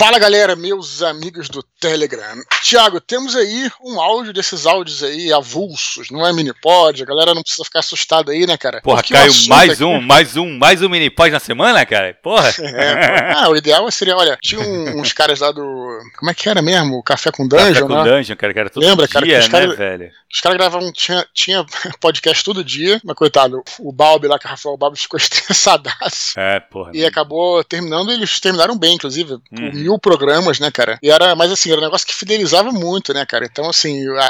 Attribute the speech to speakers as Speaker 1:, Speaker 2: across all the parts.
Speaker 1: Fala galera, meus amigos do Telegram. Tiago, temos aí um áudio desses áudios aí avulsos, não é minipod, a galera não precisa ficar assustada aí, né, cara?
Speaker 2: Porra,
Speaker 1: Porque
Speaker 2: caiu
Speaker 1: o
Speaker 2: mais
Speaker 1: aqui-
Speaker 2: um, mais um, mais um minipod na semana, cara? Porra.
Speaker 1: É, ah, o ideal seria, olha, tinha um- uns caras lá do. Como é que era mesmo? O Café com
Speaker 2: Café
Speaker 1: Dungeon,
Speaker 2: com
Speaker 1: né?
Speaker 2: Dungeon, cara, cara, todo
Speaker 1: Lembra, cara,
Speaker 2: dia,
Speaker 1: os
Speaker 2: né,
Speaker 1: caras-
Speaker 2: velho?
Speaker 1: Os caras gravavam, tinha, tinha podcast todo dia, mas coitado, o Balbi lá, que o Rafael Balbi ficou estressadaço.
Speaker 2: É, porra.
Speaker 1: E acabou terminando, eles terminaram bem, inclusive,
Speaker 2: Uhum.
Speaker 1: Mil programas, né, cara? E era, mas assim, era um negócio que fidelizava muito, né, cara? Então, assim, a-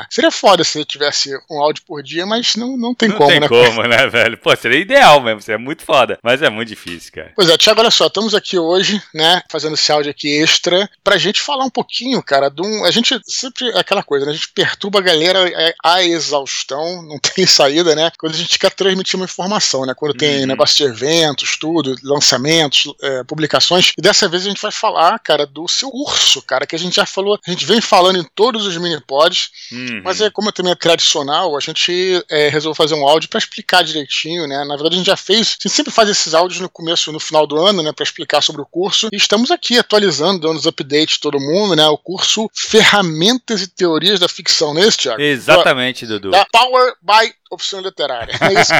Speaker 1: a- seria foda se tivesse um áudio por dia, mas não, não tem
Speaker 2: Não
Speaker 1: como,
Speaker 2: tem
Speaker 1: né?
Speaker 2: como, né, velho? Pô, seria ideal mesmo, seria muito foda. Mas é muito difícil, cara.
Speaker 1: Pois é, Tiago, olha só, estamos aqui hoje, né, fazendo esse áudio aqui extra, pra gente falar um pouquinho, cara, de um. A gente sempre é aquela coisa, né? A gente perturba a galera é, à exaustão, não tem saída, né? Quando a gente quer transmitir uma informação, né? Quando tem
Speaker 2: Uhum.
Speaker 1: negócio de eventos, tudo, lançamentos, é, publicações. E dessa vez a gente vai falar, cara, do seu curso, cara, que a gente já falou, a gente vem falando em todos os mini-pods,
Speaker 2: Uhum.
Speaker 1: mas é como também é tradicional, a gente é, resolveu fazer um áudio para explicar direitinho, né? Na verdade, a gente já fez, a gente sempre faz esses áudios no começo e no final do ano, né? Para explicar sobre o curso. E estamos aqui atualizando, dando os updates todo mundo, né? O curso Ferramentas e Teorias da Ficção, é isso, Tiago?
Speaker 2: Exatamente, Dudu.
Speaker 1: Da Power by Opção Literária. É isso?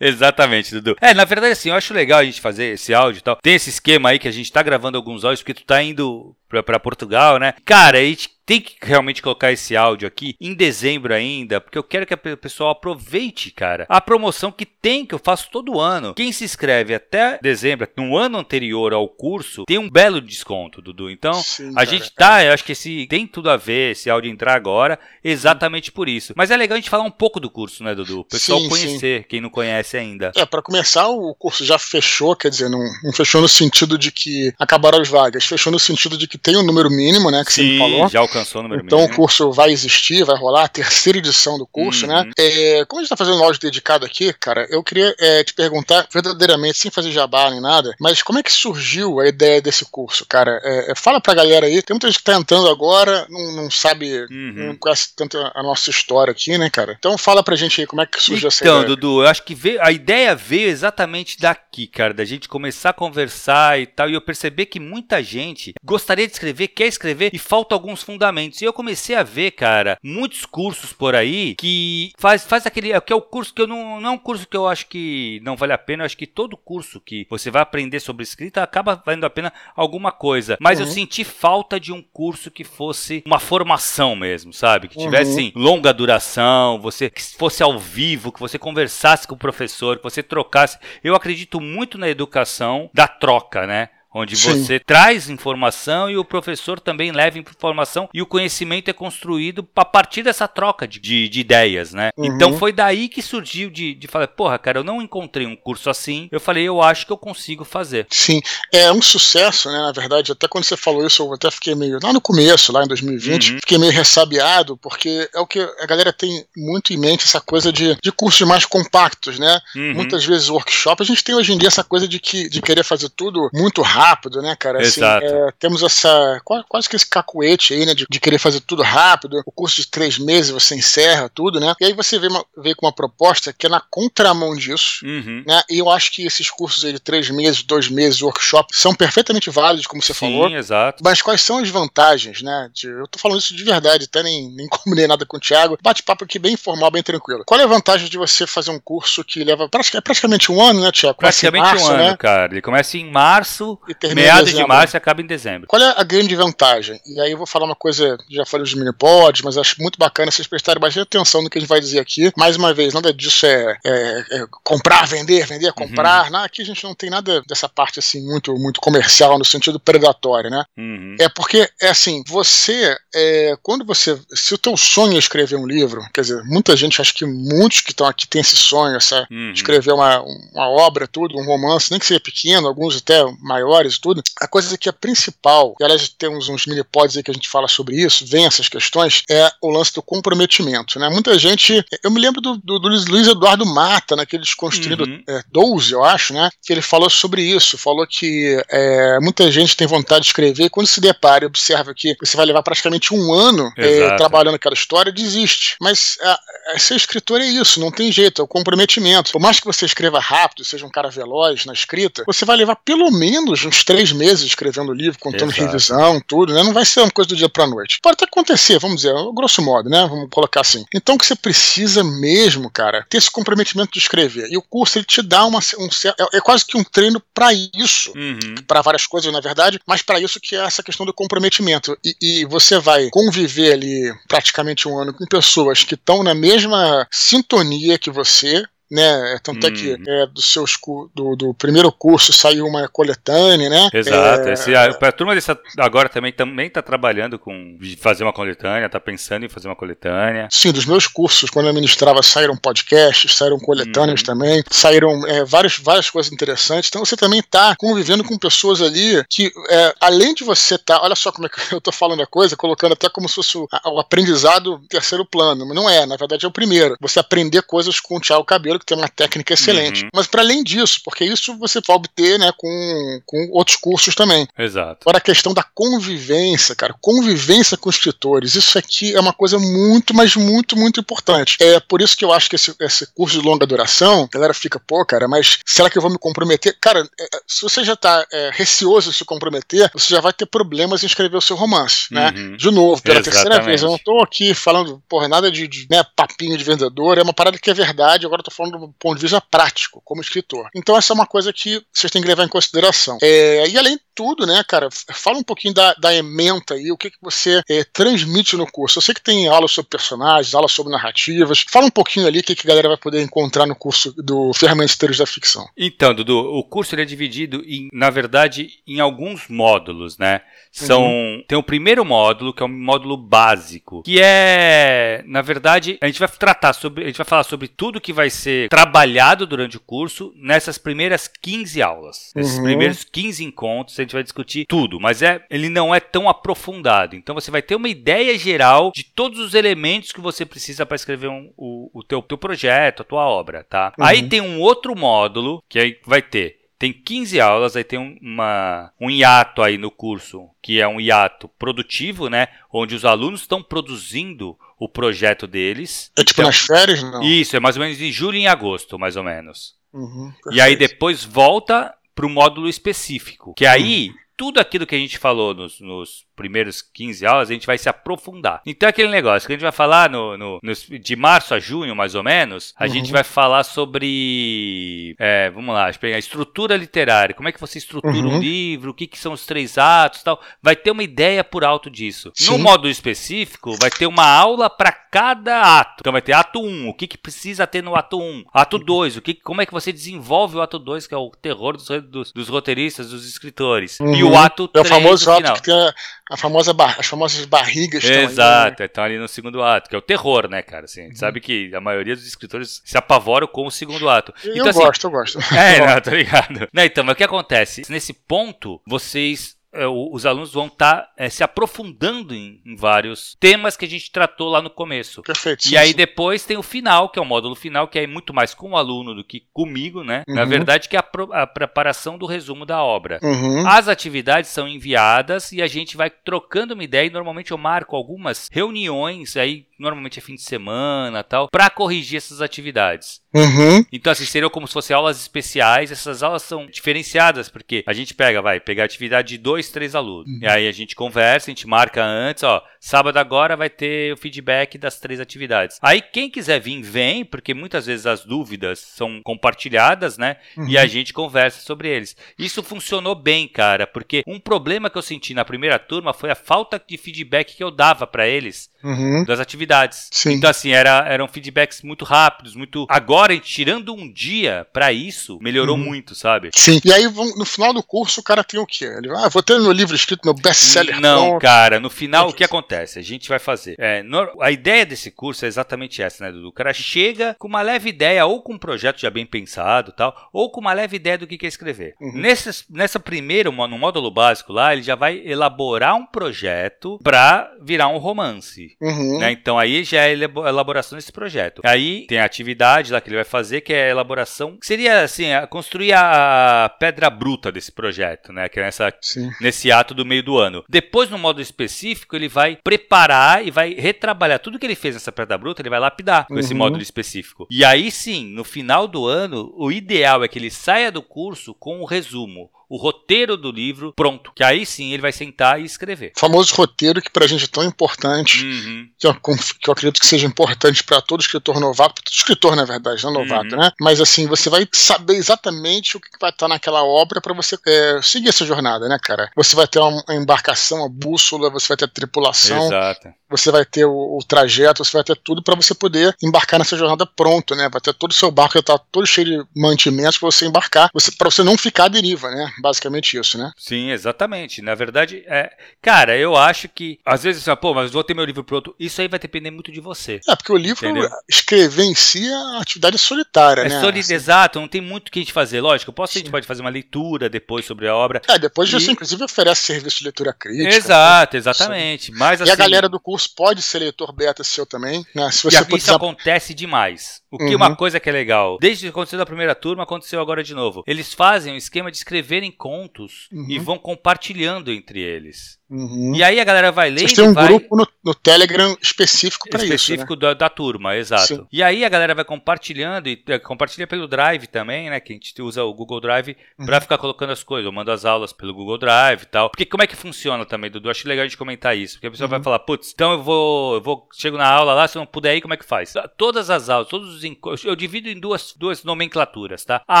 Speaker 2: Exatamente, Dudu. É, na verdade, assim, eu acho legal a gente fazer esse áudio e tal. Tem esse esquema aí que a gente tá gravando alguns áudios porque tu tá indo pra Portugal, né? Cara, a gente tem que realmente colocar esse áudio aqui em dezembro ainda, porque eu quero que pe- pessoal aproveite, cara, a promoção que tem, que eu faço todo ano. Quem se inscreve até dezembro, no ano anterior ao curso, tem um belo desconto, Dudu. Então,
Speaker 1: Sim,
Speaker 2: a
Speaker 1: cara.
Speaker 2: gente tá, eu acho que esse tem tudo a ver esse áudio entrar agora, exatamente por isso. Mas é legal a gente falar um pouco do curso, né, Dudu? O pessoal
Speaker 1: Sim,
Speaker 2: conhecer, quem não conhece ainda.
Speaker 1: É, para começar, o curso já fechou, quer dizer, não, não fechou no sentido de que acabaram as vagas, fechou no sentido de que tem um número mínimo, né, que você me falou.
Speaker 2: já alcançou o número
Speaker 1: Então
Speaker 2: mínimo.
Speaker 1: o curso vai existir, vai rolar a terceira edição do curso,
Speaker 2: Uhum.
Speaker 1: né? É, como a gente tá fazendo um áudio dedicado aqui, cara, eu queria é, te perguntar verdadeiramente, sem fazer jabá nem nada, mas como é que surgiu a ideia desse curso, cara? É, é, fala pra galera aí, tem muita gente que tá entrando agora, não, não sabe,
Speaker 2: Uhum.
Speaker 1: não conhece tanto a nossa história aqui, né, cara? Então fala pra gente aí como é que surgiu essa
Speaker 2: Então,
Speaker 1: ideia.
Speaker 2: Dudu, eu acho que veio, a ideia veio exatamente daqui, cara, da gente começar a conversar e tal, e eu perceber que muita gente gostaria de escrever, quer escrever, e falta alguns fundamentos. E eu comecei a ver, cara, muitos cursos por aí que faz, faz aquele. que é o curso que eu não. Não é um curso que eu acho que não vale a pena. Eu acho que todo curso que você vai aprender sobre escrita acaba valendo a pena alguma coisa. Mas eu
Speaker 1: Uhum.
Speaker 2: senti falta de um curso que fosse uma formação mesmo, sabe? Que tivesse
Speaker 1: Uhum.
Speaker 2: longa duração, você que fosse ao vivo, que você conversasse com o professor, que você trocasse. Eu acredito muito na educação da troca, né? Onde
Speaker 1: Sim.
Speaker 2: você traz informação e o professor também leva informação e o conhecimento é construído a partir dessa troca de, de- de ideias, né?
Speaker 1: Uhum.
Speaker 2: Então foi daí que surgiu de, de falar, porra, cara, eu não encontrei um curso assim. Eu falei, eu acho que eu consigo fazer.
Speaker 1: Sim, é um sucesso, né? Na verdade, até quando você falou isso, eu até fiquei meio. Lá no começo, lá em 2020,
Speaker 2: Uhum.
Speaker 1: fiquei meio ressabiado, porque é o que a galera tem muito em mente, essa coisa de, de cursos mais compactos, né?
Speaker 2: Uhum.
Speaker 1: Muitas vezes workshop, a gente tem hoje em dia essa coisa de, que, de querer fazer tudo muito rápido, né, cara? Assim,
Speaker 2: Exato.
Speaker 1: é, temos essa. qua- Quase que esse cacuete aí, né? De, de querer fazer tudo rápido. O curso de três meses você encerra tudo, né? E aí você vê, uma, vê com uma proposta que é na contramão disso
Speaker 2: Uhum.
Speaker 1: né? E eu acho que esses cursos aí de três meses, dois meses, workshop, são perfeitamente válidos, como você
Speaker 2: Sim,
Speaker 1: falou.
Speaker 2: exato.
Speaker 1: Mas quais são as vantagens, né? de- eu tô falando isso de verdade, até nem, nem combinei nada com o Thiago. Bate-papo aqui bem informal, bem tranquilo. Qual é a vantagem de você fazer um curso que leva pratica- é praticamente um ano, né, Thiago? Começa
Speaker 2: Praticamente
Speaker 1: março,
Speaker 2: um ano,
Speaker 1: né?
Speaker 2: cara. Ele começa em março,
Speaker 1: E termina em
Speaker 2: meados de
Speaker 1: dezembro.
Speaker 2: março e acaba em dezembro.
Speaker 1: Qual é a grande vantagem? E aí eu vou falar uma coisa, já falei dos minipods, mas acho muito bacana vocês prestarem bastante atenção no que a gente vai dizer aqui. Mais uma vez, nada disso é, é- é comprar, vender, vender, comprar. Né? Aqui a gente não tem nada dessa parte assim muito, muito comercial, no sentido predatório, né?
Speaker 2: Uhum.
Speaker 1: É porque, é assim, você, é, quando você, se o teu sonho é escrever um livro, quer dizer, muita gente, acho que muitos que estão aqui têm esse sonho, essa,
Speaker 2: Uhum.
Speaker 1: escrever uma, uma obra, tudo, um romance, nem que seja pequeno, alguns até maiores, tudo. A coisa que é principal, e aliás temos uns mini-pods aí que a gente fala sobre isso, vem essas questões, é o lance do comprometimento, né? Muita gente, eu me lembro do, do, do Luiz Eduardo Mata, naquele Desconstruindo
Speaker 2: Uhum.
Speaker 1: é, 12, eu acho, né? Que ele falou sobre isso, falou que é, muita gente tem vontade de escrever e quando se depara e observa que você vai levar praticamente um ano é, trabalhando aquela história, desiste. Mas a, a- ser escritor é isso, não tem jeito, é o comprometimento. Por mais que você escreva rápido, seja um cara veloz na escrita, você vai levar pelo menos uns três meses escrevendo o livro, contando
Speaker 2: Exato.
Speaker 1: revisão, tudo, né? Não vai ser uma coisa do dia pra noite. Pode até acontecer, vamos dizer, grosso modo, né? Vamos colocar assim. Então, o que você precisa mesmo, cara, ter esse comprometimento de escrever. E o curso, ele te dá uma, um, é, é quase que um treino pra isso
Speaker 2: Uhum.
Speaker 1: para várias coisas, na verdade, mas para isso que é essa questão do comprometimento. E, e você vai conviver ali praticamente um ano com pessoas que estão na mesma sintonia que você. Né? Tanto é que é, do, seus, cu- do, do primeiro curso saiu uma coletânea, né?
Speaker 2: Exato.
Speaker 1: É,
Speaker 2: Esse, a, a turma dessa, agora também também está trabalhando com fazer uma coletânea, está pensando em fazer uma coletânea.
Speaker 1: Sim, dos meus cursos, quando eu ministrava, saíram podcasts, saíram coletâneas
Speaker 2: Uhum.
Speaker 1: também, saíram é, várias, várias coisas interessantes. Então você também está convivendo com pessoas ali que, é, além de você estar, olha só como é que eu estou falando a coisa, colocando até como se fosse o, a- o aprendizado terceiro plano, mas não é, na verdade é o primeiro. Você aprender coisas com o Thiago Cabelo, que tem uma técnica excelente.
Speaker 2: Uhum.
Speaker 1: Mas para além disso, porque isso você pode obter né, com, com outros cursos também.
Speaker 2: Exato.
Speaker 1: Agora a questão da convivência, cara, convivência com escritores, isso aqui é uma coisa muito, mas muito, muito importante. É por isso que eu acho que esse, esse curso de longa duração, a galera fica, pô, cara, mas será que eu vou me comprometer? Cara, é, é, se você já tá é, receoso de se comprometer, você já vai ter problemas em escrever o seu romance, né?
Speaker 2: Uhum.
Speaker 1: De novo, pela terceira
Speaker 2: Exatamente.
Speaker 1: vez. Eu não tô aqui falando, porra, nada de, de, né, papinho de vendedor, é uma parada que é verdade, agora eu tô falando do ponto de vista prático, como escritor. Então essa é uma coisa que vocês têm que levar em consideração. É, e além de tudo, né, cara, fala um pouquinho da, da ementa aí, o que, que você é, transmite no curso. Eu sei que tem aula sobre personagens, aula sobre narrativas. Fala um pouquinho ali o que, que a galera vai poder encontrar no curso do Ferramenteiros da Ficção.
Speaker 2: Então, Dudu, o curso ele é dividido em, na verdade, em alguns módulos, né? São tem o primeiro módulo, que é um módulo básico, que é, na verdade, a gente vai tratar sobre, a gente vai falar sobre tudo que vai ser trabalhado durante o curso nessas primeiras 15 aulas. Nesses
Speaker 1: Uhum.
Speaker 2: primeiros 15 encontros, a gente vai discutir tudo, mas é, ele não é tão aprofundado. Então você vai ter uma ideia geral de todos os elementos que você precisa para escrever um- o, o teu, teu projeto, a tua obra, tá?
Speaker 1: Uhum.
Speaker 2: Aí tem um outro módulo que aí vai ter tem 15 aulas, aí tem um, uma, um hiato aí no curso, que é um hiato produtivo, né? Onde os alunos estão produzindo o projeto deles.
Speaker 1: É tipo
Speaker 2: Então,
Speaker 1: nas férias? Não.
Speaker 2: Isso, é mais ou menos em julho e em agosto, mais ou menos.
Speaker 1: Uhum,
Speaker 2: E aí depois volta para o módulo específico. Que aí, tudo aquilo que a gente falou nos, nos primeiros 15 aulas, a gente vai se aprofundar. Então é aquele negócio que a gente vai falar no, no- nos- de março a junho, mais ou menos, a
Speaker 1: Uhum.
Speaker 2: gente vai falar sobre. é, vamos lá, a estrutura literária. Como é que você estrutura
Speaker 1: Uhum.
Speaker 2: um livro? O que, que são os três atos e tal. Vai ter uma ideia por alto disso. No
Speaker 1: Sim.
Speaker 2: módulo específico, vai ter uma aula para cada ato. Então vai ter ato 1, o que, que precisa ter no ato 1. Ato 2, o que, como é que você desenvolve o ato 2, que é o terror dos, dos, dos roteiristas, dos escritores. E o
Speaker 1: Uhum.
Speaker 2: ato
Speaker 1: É
Speaker 2: 3
Speaker 1: o famoso
Speaker 2: no
Speaker 1: ato que tem a, famosa bar- as famosas barrigas. estão aí, né?
Speaker 2: Exato, ali no segundo ato, que é o terror, né, cara? Assim, a
Speaker 1: Uhum.
Speaker 2: gente sabe que a maioria dos escritores se apavoram com o segundo ato.
Speaker 1: Eu
Speaker 2: Então, assim,
Speaker 1: gosto, eu gosto.
Speaker 2: é, não, tô ligado. Não, então, mas o que acontece? Nesse ponto, vocês. É, os alunos vão estar se aprofundando em, em vários temas que a gente tratou lá no começo.
Speaker 1: Perfeito.
Speaker 2: E aí depois tem o final, que é o módulo final, que é muito mais com o aluno do que comigo, né? Na
Speaker 1: Uhum.
Speaker 2: verdade, que é a, pro- a preparação do resumo da obra.
Speaker 1: Uhum.
Speaker 2: As atividades são enviadas e a gente vai trocando uma ideia. E normalmente eu marco algumas reuniões, aí normalmente é fim de semana tal, para corrigir essas atividades.
Speaker 1: Uhum.
Speaker 2: Então, assim, seriam como se fossem aulas especiais. Essas aulas são diferenciadas, porque a gente pega, vai, pegar a atividade de dois, três alunos. E aí a gente conversa, a gente marca antes, ó, sábado agora vai ter o feedback das três atividades. Aí quem quiser vir, vem, porque muitas vezes as dúvidas são compartilhadas, né? E a gente conversa sobre eles. Isso funcionou bem, cara, porque um problema que eu senti na primeira turma foi a falta de feedback que eu dava para eles
Speaker 1: Uhum.
Speaker 2: das atividades.
Speaker 1: Sim.
Speaker 2: Então, assim, era, eram feedbacks muito rápidos, muito. Agora, tirando um dia pra isso, melhorou
Speaker 1: Uhum.
Speaker 2: muito, sabe?
Speaker 1: Sim. E aí, no final do curso, o cara tem o quê? Ele vai, ah, vou ter meu livro escrito, meu best-seller.
Speaker 2: Não,
Speaker 1: pronto.
Speaker 2: cara, no final o que acontece? A gente vai fazer. é, a ideia desse curso é exatamente essa, né, Dudu? O cara chega com uma leve ideia, ou com um projeto já bem pensado tal, ou com uma leve ideia do que quer escrever.
Speaker 1: Uhum.
Speaker 2: Nesse, nessa primeiro, mo- no módulo básico lá, ele já vai elaborar um projeto pra virar um romance.
Speaker 1: Uhum.
Speaker 2: né? Então aí já é a elabo- elaboração desse projeto. Aí tem a atividade lá que ele vai fazer, que é a elaboração, que seria assim, construir a pedra bruta desse projeto, né? Que é nessa,
Speaker 1: Sim.
Speaker 2: nesse ato do meio do ano. Depois, no modo específico, ele vai preparar e vai retrabalhar tudo que ele fez nessa pedra bruta, ele vai lapidar com esse
Speaker 1: Uhum.
Speaker 2: módulo específico. E aí sim, no final do ano, o ideal é que ele saia do curso com o resumo. O roteiro do livro pronto. Que aí sim ele vai sentar e escrever.
Speaker 1: O famoso roteiro que pra gente é tão importante,
Speaker 2: Uhum.
Speaker 1: que, eu, que eu acredito que seja importante pra todo escritor novato, todo escritor, na verdade, não novato,
Speaker 2: Uhum.
Speaker 1: né? Mas assim, você vai saber exatamente o que vai estar naquela obra pra você é, seguir essa jornada, né, cara? Você vai ter uma uma embarcação, a bússola, você vai ter a tripulação,
Speaker 2: Exato.
Speaker 1: você vai ter o, o trajeto, você vai ter tudo pra você poder embarcar nessa jornada pronto, né? Vai ter todo o seu barco já tá todo cheio de mantimentos pra você embarcar, você, para você não ficar à deriva, né? Basicamente isso, né?
Speaker 2: Sim, exatamente. Na verdade, é. Cara, eu acho que. Às vezes, assim, pô, mas vou ter meu livro pronto. Isso aí vai depender muito de você.
Speaker 1: É, porque o livro,
Speaker 2: Entendeu?
Speaker 1: escrever em si é uma atividade solitária,
Speaker 2: É
Speaker 1: né? Assim,
Speaker 2: exato, não tem muito o que a gente fazer. Lógico, eu posso, a gente
Speaker 1: Sim.
Speaker 2: pode fazer uma leitura depois sobre a obra.
Speaker 1: É, depois você
Speaker 2: E-
Speaker 1: inclusive oferece serviço de leitura crítica.
Speaker 2: Exato, exatamente. Mas
Speaker 1: E
Speaker 2: assim.
Speaker 1: a galera do curso pode ser leitor beta seu também, né? Se
Speaker 2: E
Speaker 1: você for
Speaker 2: isso acontece demais. O que
Speaker 1: Uhum.
Speaker 2: uma coisa que é legal, desde que aconteceu da primeira turma, aconteceu agora de novo. Eles fazem um esquema de escreverem contos
Speaker 1: Uhum.
Speaker 2: e vão compartilhando entre eles.
Speaker 1: Uhum.
Speaker 2: E aí a galera vai
Speaker 1: Vocês têm um
Speaker 2: vai
Speaker 1: grupo no, no Telegram específico para isso. Né?
Speaker 2: específico da, da turma, exato.
Speaker 1: Sim.
Speaker 2: E aí a galera vai compartilhando e eh, compartilha pelo Drive também, né? Que a gente usa o Google Drive pra
Speaker 1: Uhum.
Speaker 2: ficar colocando as coisas. Eu mando as aulas pelo Google Drive e tal. Porque como é que funciona também, Dudu? Acho legal a gente comentar isso. Porque a pessoa
Speaker 1: Uhum.
Speaker 2: vai falar, putz, então eu vou, eu vou, chego na aula lá, se não puder ir, como é que faz? Todas as aulas, todos os enco- eu divido em duas, duas nomenclaturas, tá? A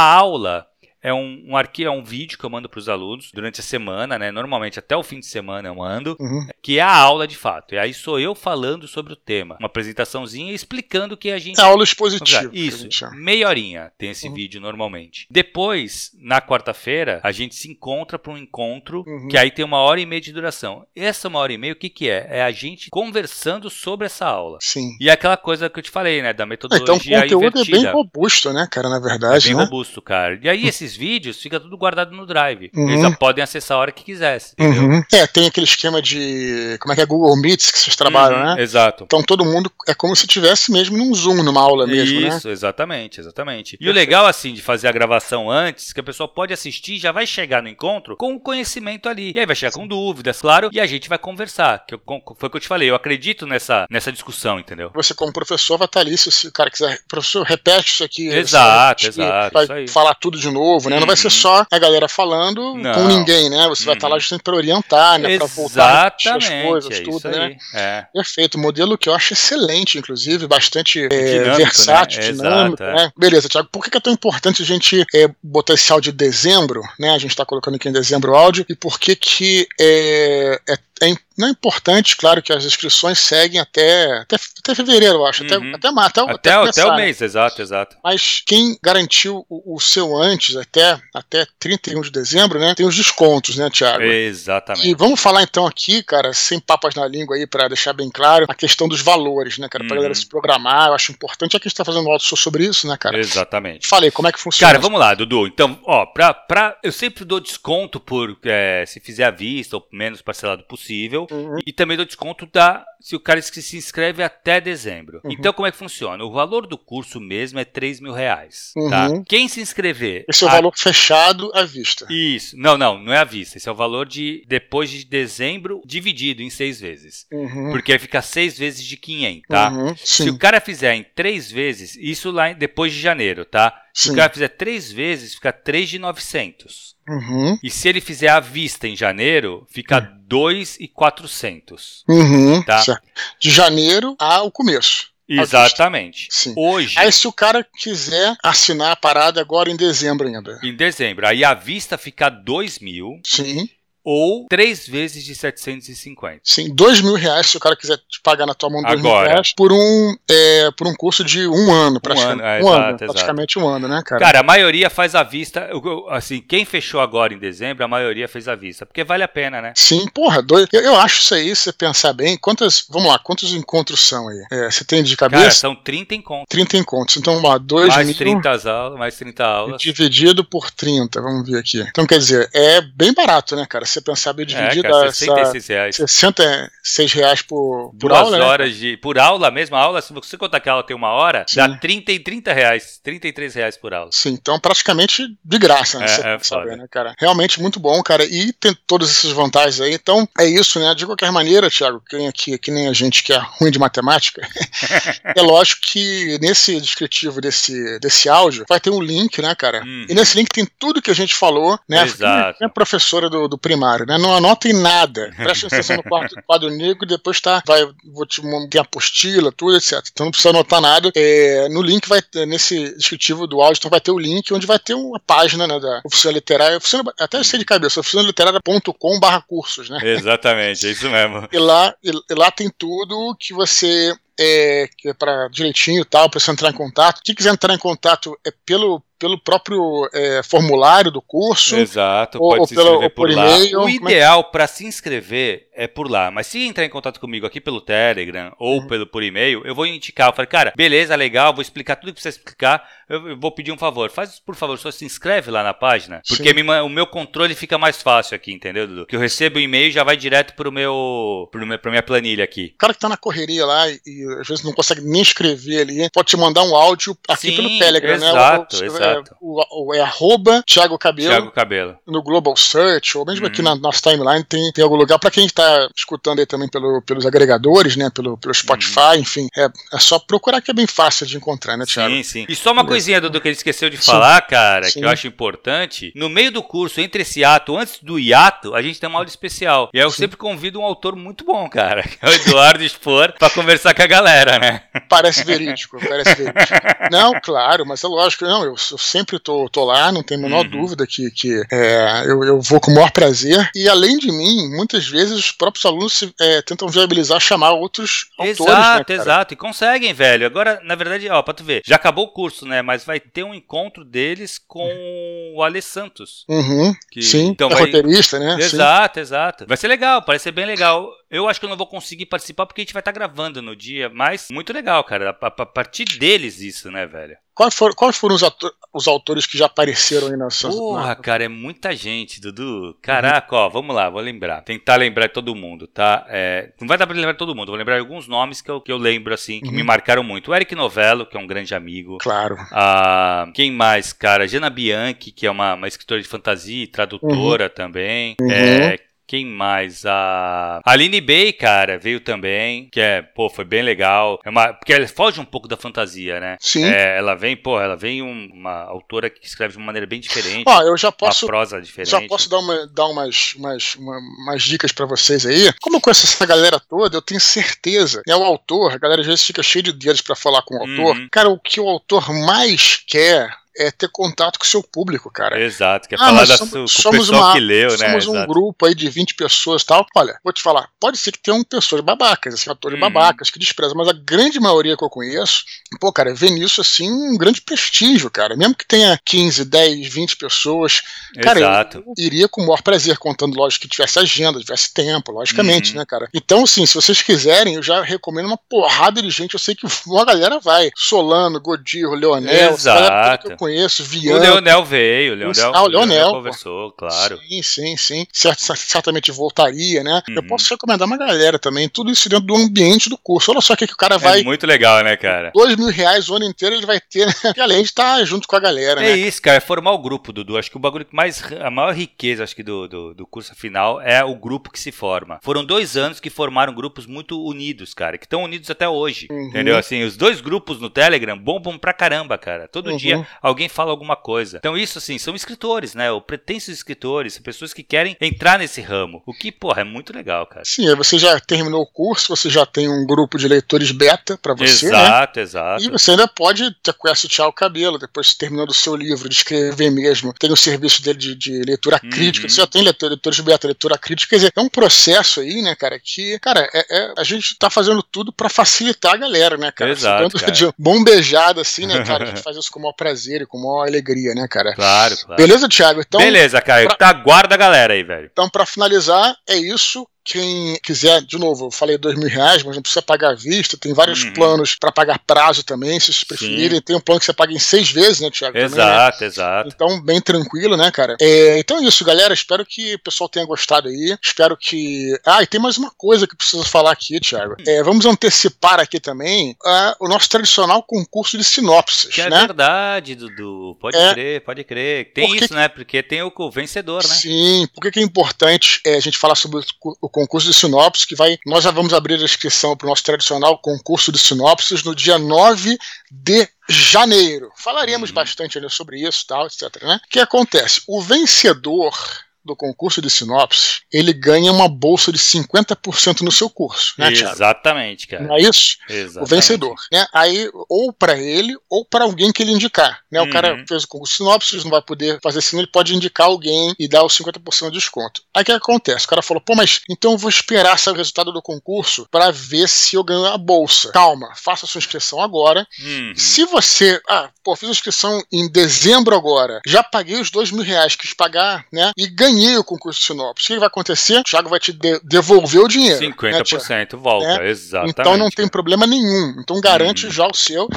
Speaker 2: aula é um, um arquivo, é um vídeo que eu mando para os alunos durante a semana, né? Normalmente até o fim de semana eu mando
Speaker 1: Uhum.
Speaker 2: que é a aula de fato. E aí sou eu falando sobre o tema. Uma apresentaçãozinha explicando o que a gente.
Speaker 1: É aula expositiva. a
Speaker 2: Isso, meia horinha tem esse
Speaker 1: Uhum.
Speaker 2: vídeo normalmente. Depois, na quarta-feira, a gente se encontra para um encontro
Speaker 1: Uhum.
Speaker 2: que aí tem uma hora e meia de duração. Essa uma hora e meia, o que, que é? É a gente conversando sobre essa aula.
Speaker 1: Sim.
Speaker 2: E é aquela coisa que eu te falei, né? Da metodologia
Speaker 1: Então o conteúdo
Speaker 2: invertida.
Speaker 1: é bem robusto, né, cara, na
Speaker 2: É
Speaker 1: verdade,
Speaker 2: bem
Speaker 1: né?
Speaker 2: robusto, cara. E aí esses vídeos fica tudo guardado no Drive.
Speaker 1: Uhum.
Speaker 2: Eles já podem acessar a hora que quisesse?
Speaker 1: Uhum. É, tem aquele esquema de. Como é que é? Google Meets que vocês trabalham,
Speaker 2: Uhum,
Speaker 1: né?
Speaker 2: Exato.
Speaker 1: Então todo mundo é como se tivesse mesmo num Zoom, numa aula mesmo, né?
Speaker 2: Isso, exatamente, exatamente. E o legal, assim, de fazer a gravação antes, que a pessoa pode assistir, já vai chegar no encontro com o conhecimento ali. E aí vai chegar com dúvidas, claro, e a gente vai conversar. Que eu- com- foi o que eu te falei, eu acredito nessa, nessa discussão, entendeu?
Speaker 1: Você, como professor, vai estar ali, se, o cara quiser. Professor, repete isso aqui.
Speaker 2: Exato, exato,
Speaker 1: Vai
Speaker 2: isso aí.
Speaker 1: falar tudo de novo, né? Não vai ser só a galera falando
Speaker 2: Não.
Speaker 1: com ninguém, né? Você vai estar lá
Speaker 2: Uhum.
Speaker 1: justamente para orientar, né? Para voltar as coisas,
Speaker 2: é
Speaker 1: tudo, né?
Speaker 2: É.
Speaker 1: Perfeito, modelo que eu acho excelente, inclusive, bastante é,
Speaker 2: Dinâmico,
Speaker 1: versátil,
Speaker 2: né?
Speaker 1: dinâmico,
Speaker 2: Exato,
Speaker 1: né? Beleza, Thiago, por que é tão importante a gente é, botar esse áudio de dezembro, né? A gente está colocando aqui em dezembro o áudio, e por que que é, é, é im- não é importante, claro que as inscrições seguem até, até, até fevereiro, eu acho,
Speaker 2: Uhum.
Speaker 1: até, até, até, o-
Speaker 2: Até,
Speaker 1: começar,
Speaker 2: até o mês, exato, exato.
Speaker 1: Mas quem garantiu o, o seu antes, até, até 31 de dezembro, né? Tem os descontos, né, Thiago? E
Speaker 2: Exatamente.
Speaker 1: vamos falar então aqui, cara, sem papas na língua aí, pra deixar bem claro, a questão dos valores, né, cara? Pra
Speaker 2: Uhum.
Speaker 1: galera se programar, eu acho importante. Aqui a gente tá fazendo um auto sobre isso, né, cara?
Speaker 2: Exatamente.
Speaker 1: Falei, como é que funciona?
Speaker 2: Cara, vamos lá, Dudu. Então, ó, pra, pra, eu sempre dou desconto por é, se fizer à vista ou menos parcelado possível.
Speaker 1: Uhum.
Speaker 2: E também dou desconto da, se o cara se inscreve até dezembro.
Speaker 1: Uhum.
Speaker 2: Então, como é que funciona? O valor do curso mesmo é 3 mil reais. Tá?
Speaker 1: Uhum.
Speaker 2: Quem se inscrever.
Speaker 1: Esse é o
Speaker 2: a-
Speaker 1: valor fechado à vista.
Speaker 2: Isso. Não, não, não é à vista. Esse é o valor de depois de dezembro dividido em seis vezes.
Speaker 1: Uhum.
Speaker 2: Porque aí fica seis vezes de 500, tá?
Speaker 1: Uhum.
Speaker 2: Se o cara fizer em três vezes, isso lá em- depois de janeiro, tá? Se
Speaker 1: Sim.
Speaker 2: o cara fizer três vezes, fica 3 de 900.
Speaker 1: Uhum.
Speaker 2: E se ele fizer à vista em janeiro, fica 2 e 400.
Speaker 1: Uhum.
Speaker 2: Tá.
Speaker 1: De janeiro ao começo.
Speaker 2: Exatamente.
Speaker 1: Sim.
Speaker 2: Hoje,
Speaker 1: Aí se o cara quiser assinar a parada agora em dezembro ainda.
Speaker 2: em dezembro, aí à vista fica 2 mil
Speaker 1: Sim.
Speaker 2: Ou três vezes de 750.
Speaker 1: Sim, dois mil reais se o cara quiser te pagar na tua mão dois mil
Speaker 2: Agora.
Speaker 1: reais por um, é, por um curso de um ano, praticamente.
Speaker 2: ano, é,
Speaker 1: um ano,
Speaker 2: exato, exato.
Speaker 1: praticamente um ano, né, cara?
Speaker 2: Cara, a maioria faz à vista. Assim, quem fechou agora em dezembro, a maioria fez à vista. Porque vale a pena, né?
Speaker 1: Sim, porra, dois, eu, eu acho isso aí, se você pensar bem, quantas, vamos lá, quantos encontros são aí? É, você tem de
Speaker 2: Cara,
Speaker 1: cabeça?
Speaker 2: são 30 encontros.
Speaker 1: 30 encontros, então vamos lá, dois
Speaker 2: Mais
Speaker 1: mil
Speaker 2: 30 aulas, mais 30 aulas.
Speaker 1: dividido por 30, vamos ver aqui. Então quer dizer, é bem barato, né, cara? Você pensar bem dividido,
Speaker 2: é, cara, 66 reais.
Speaker 1: 66 reais por, por
Speaker 2: Duas
Speaker 1: aula. né?
Speaker 2: horas de. Por aula, mesma aula, se você contar que a aula tem uma hora,
Speaker 1: Sim.
Speaker 2: dá 30 e 30 reais. 33 reais por aula.
Speaker 1: Sim, então praticamente de graça, né?
Speaker 2: É, é
Speaker 1: saber, né, cara? Realmente muito bom, cara. E tem todas essas vantagens aí. Então, é isso, né? De qualquer maneira, Thiago, quem aqui, que nem a gente que é ruim de matemática, é lógico que nesse descritivo desse, desse áudio vai ter um link, né, cara?
Speaker 2: Uhum.
Speaker 1: E nesse link tem tudo que a gente falou, né?
Speaker 2: Exato.
Speaker 1: É professora do, do primário, né? Não anotem nada. Presta atenção no quadro, quadro negro e depois tá, vai, vou te ter apostila, tudo, etc. Então não precisa anotar nada. É, no link vai ter, nesse descritivo do áudio, então vai ter o link onde vai ter uma página né, da oficina literária, oficina, até eu sei de cabeça, oficinaliterária.com barra cursos, né?
Speaker 2: Exatamente, é isso mesmo.
Speaker 1: E lá, e, e lá tem tudo que você é, é para direitinho e tal, para você entrar em contato. Quem quiser entrar em contato é pelo, pelo próprio é, formulário do curso.
Speaker 2: Exato,
Speaker 1: ou-
Speaker 2: pode
Speaker 1: ou
Speaker 2: se
Speaker 1: pelo-
Speaker 2: inscrever
Speaker 1: ou
Speaker 2: por,
Speaker 1: por
Speaker 2: lá.
Speaker 1: e-mail,
Speaker 2: O
Speaker 1: é
Speaker 2: ideal para se inscrever é por lá, mas se entrar em contato comigo aqui pelo Telegram ou
Speaker 1: Uhum.
Speaker 2: pelo por e-mail, eu vou indicar, eu falei, cara, beleza, legal, vou explicar tudo que precisa explicar, eu, eu vou pedir um favor, faz por favor, só se inscreve lá na página, porque me o meu controle fica mais fácil aqui, entendeu, Dudu? Que eu recebo o e-mail e já vai direto pro meu, pro meu, pra minha planilha aqui.
Speaker 1: O cara que tá na correria lá e, e às vezes não consegue nem escrever ali, pode te mandar um áudio aqui
Speaker 2: Sim,
Speaker 1: pelo Telegram, né?
Speaker 2: exato,
Speaker 1: O- o-
Speaker 2: exato.
Speaker 1: É, o, é arroba Thiago Cabelo
Speaker 2: Thiago Cabelo.
Speaker 1: no Global Search, ou mesmo
Speaker 2: Uhum.
Speaker 1: aqui na nossa timeline tem, tem algum lugar. Pra quem está escutando aí também pelo, pelos agregadores, né? Pelo, pelo Spotify, enfim, é, é só procurar que é bem fácil de encontrar, né, Thiago?
Speaker 2: Sim, sim. E só uma coisinha, Dudu, que ele esqueceu de
Speaker 1: Sim.
Speaker 2: falar, cara,
Speaker 1: Sim.
Speaker 2: que eu acho importante. No meio do curso, entre esse ato, antes do hiato, a gente tem uma aula especial. E aí eu
Speaker 1: Sim.
Speaker 2: sempre convido um autor muito bom, cara, que é o Eduardo Spor, pra conversar com a galera, né?
Speaker 1: Parece verídico, parece verídico. Não, claro, mas é lógico, não, eu, eu sempre tô, tô lá, não tem a menor
Speaker 2: Uhum.
Speaker 1: dúvida que, que é, eu, eu vou com o maior prazer. E além de mim, muitas vezes os próprios alunos se, é, tentam viabilizar, chamar outros autores. né,
Speaker 2: exato,
Speaker 1: cara?
Speaker 2: exato. E conseguem, velho. Agora, na verdade, ó, pra tu ver, já acabou o curso, né? Mas vai ter um encontro deles com o Ale Santos.
Speaker 1: Uhum,
Speaker 2: Que,
Speaker 1: sim,
Speaker 2: então
Speaker 1: é
Speaker 2: vai,
Speaker 1: roteirista, né? Sim.
Speaker 2: Exato, exato. Vai ser legal, parece ser bem legal. Eu acho que eu não vou conseguir participar porque a gente vai estar gravando no dia, mas muito legal, cara. A, a- a partir deles isso, né, velho?
Speaker 1: Quais foram, quais foram os, os autores que já apareceram aí nessa.
Speaker 2: Porra,
Speaker 1: na-
Speaker 2: cara, é muita gente, Dudu. Caraca, ó, vamos lá, vou lembrar. Tentar lembrar de todo mundo, tá? É, não vai dar pra lembrar de todo mundo, vou lembrar de alguns nomes que eu, que eu lembro, assim, que
Speaker 1: Uhum.
Speaker 2: me marcaram muito. O Eric Novello, que é um grande amigo.
Speaker 1: Claro.
Speaker 2: Ah, quem mais, cara? Jana Bianchi, que é uma, uma escritora de fantasia e tradutora também.
Speaker 1: Uhum.
Speaker 2: É, quem mais? A Aline Bey, cara, veio também, que é, pô, foi bem legal. É uma, porque ela foge um pouco da fantasia, né?
Speaker 1: Sim.
Speaker 2: É, ela vem, pô, ela vem um- uma autora que escreve de uma maneira bem diferente,
Speaker 1: Ó, eu já posso.
Speaker 2: uma prosa diferente.
Speaker 1: Já posso dar, uma, dar umas, umas, uma- umas dicas pra vocês aí. Como eu conheço essa galera toda, eu tenho certeza. É o autor, a galera às vezes fica cheia de dedos pra falar com o autor.
Speaker 2: Uhum.
Speaker 1: Cara, o que o autor mais quer é ter contato com o seu público, cara.
Speaker 2: Exato, quer
Speaker 1: Ah,
Speaker 2: falar da
Speaker 1: somos-
Speaker 2: su,
Speaker 1: somos uma-
Speaker 2: que leu, né?
Speaker 1: Somos um
Speaker 2: Exato.
Speaker 1: grupo aí de 20 pessoas e tal. Olha, vou te falar, pode ser que tenham pessoas babacas, assim, atores
Speaker 2: Uhum.
Speaker 1: babacas que desprezam, mas a grande maioria que eu conheço, pô, cara, vê nisso assim um grande prestígio, cara. Mesmo que tenha 15, 10, 20 pessoas, cara, eu-
Speaker 2: Exato.
Speaker 1: eu iria com o maior prazer, contando, lógico, que tivesse agenda, tivesse tempo, logicamente,
Speaker 2: Uhum.
Speaker 1: né, cara? Então, assim, se vocês quiserem, eu já recomendo uma porrada de gente. Eu sei que uma galera vai. Solano, Godiro, Leonel,
Speaker 2: Exato.
Speaker 1: Eu conheço,
Speaker 2: O
Speaker 1: Viana.
Speaker 2: Leonel veio, o Leonel.
Speaker 1: Ah, o Leonel, pô.
Speaker 2: conversou, claro.
Speaker 1: Sim, sim, sim. Cer- cer- certamente voltaria, né? Eu
Speaker 2: Uhum.
Speaker 1: posso recomendar uma galera também. Tudo isso dentro do ambiente do curso. Olha só o que, que o cara vai.
Speaker 2: É muito legal, né, cara?
Speaker 1: Dois mil reais o ano inteiro ele vai ter, né? E além de estar junto com a galera,
Speaker 2: É
Speaker 1: né?
Speaker 2: isso, cara, é formar o grupo, Dudu. Acho que o bagulho que mais. A maior riqueza, acho que, do, do, do curso final é o grupo que se forma. Foram dois anos que formaram grupos muito unidos, cara, que estão unidos até hoje.
Speaker 1: Uhum.
Speaker 2: Entendeu? Assim, os dois grupos no Telegram bombam pra caramba, cara. Todo
Speaker 1: Uhum.
Speaker 2: dia alguém fala alguma coisa. Então, isso, assim, são escritores, né? Ou pretensos escritores, pessoas que querem entrar nesse ramo. O que, porra, é muito legal, cara.
Speaker 1: Sim, aí você já terminou o curso, você já tem um grupo de leitores beta pra você, né?
Speaker 2: exato, exato.
Speaker 1: E você ainda pode ter conhece o Cabelo, depois terminando o seu livro de escrever mesmo, tem o serviço dele de, de leitura
Speaker 2: Uhum.
Speaker 1: crítica, você já tem leitor, leitores beta, leitura crítica, quer dizer, é um processo aí, né, cara, que, cara, é, é- a gente tá fazendo tudo pra facilitar a galera, né, cara?
Speaker 2: Exato,
Speaker 1: Ficando
Speaker 2: cara.
Speaker 1: de bombejada assim, né, cara, a gente faz isso com o maior prazer e com maior alegria, né, cara?
Speaker 2: Claro, claro.
Speaker 1: Beleza, Thiago? Então,
Speaker 2: Beleza, cara.
Speaker 1: pra-
Speaker 2: Tá, guarda a galera aí, velho.
Speaker 1: então para finalizar, é isso. Quem quiser, de novo, eu falei dois mil reais, mas não precisa pagar à vista, tem vários uhum. planos para pagar prazo também, se vocês preferirem. Sim. Tem um plano que você paga em seis vezes, né, Tiago?
Speaker 2: Exato,
Speaker 1: também,
Speaker 2: né? exato.
Speaker 1: Então, bem tranquilo, né, cara? É, então é isso, galera. Espero que o pessoal tenha gostado aí. Espero que. Ah, e tem mais uma coisa que eu preciso falar aqui, Tiago. Hum. É, vamos antecipar aqui também uh, o nosso tradicional concurso de sinopses.
Speaker 2: Que é
Speaker 1: né?
Speaker 2: verdade, Dudu. Pode é, crer, pode crer. Tem porque... isso, né? Porque tem o, vencedor, né?
Speaker 1: Sim, por que é importante é, a gente falar sobre o concurso de sinopses, que vai. Nós já vamos abrir a inscrição para o nosso tradicional concurso de sinopses no dia 9 de janeiro. Falaremos uhum. bastante sobre isso, tal, etc. Né? O que acontece? O vencedor do concurso de sinopse, ele ganha uma bolsa de 50% no seu curso, né,
Speaker 2: Thiago? Exatamente, cara.
Speaker 1: Não é isso? Exatamente. O vencedor, né? Aí, ou para ele, ou para alguém que ele indicar, né? O uhum. cara fez o concurso de sinopse, não vai poder fazer assim, ele pode indicar alguém e dar os 50% de desconto. Aí o que acontece? O cara falou, pô, mas então eu vou esperar sair o resultado do concurso para ver se eu ganho a bolsa. Calma, faça a sua inscrição agora. Uhum. Se você, ah, pô, fiz a inscrição em dezembro agora, já paguei os dois mil reais, quis pagar, né? E ganhei ganhei o concurso de sinopse. O que vai acontecer? O Thiago vai te de devolver o dinheiro.
Speaker 2: 50% né, volta,
Speaker 1: é?
Speaker 2: exatamente.
Speaker 1: Então não tem problema nenhum. Então garante hum. já o seu.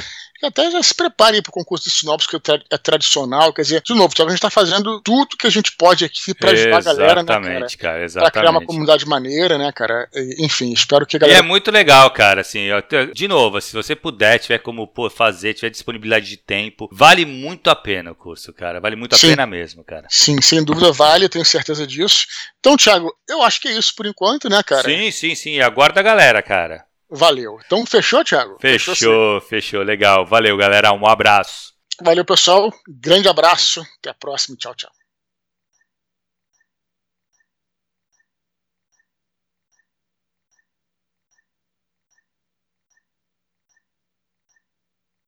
Speaker 1: E até já se prepare para o concurso de sinopse, que é tradicional. Quer dizer, de novo, Thiago, a gente está fazendo tudo que a gente pode aqui para ajudar a galera, né, cara?
Speaker 2: cara exatamente.
Speaker 1: Para criar uma comunidade maneira, né, cara? Enfim, espero que a galera.
Speaker 2: E é muito legal, cara. Assim, de novo, se você puder, tiver como pô, fazer, tiver disponibilidade de tempo, vale muito a pena o curso, cara. Vale muito a Sim. pena mesmo, cara.
Speaker 1: Sim, sem dúvida vale, tenho certeza disso. Então, Thiago, eu acho que é isso por enquanto, né, cara?
Speaker 2: Sim, sim, sim. Aguarda a galera, cara.
Speaker 1: Valeu. Então fechou, Thiago?
Speaker 2: Fechou, fechou, fechou, legal. Valeu, galera. Um abraço.
Speaker 1: Valeu, pessoal. Grande abraço. Até a próxima. Tchau, tchau.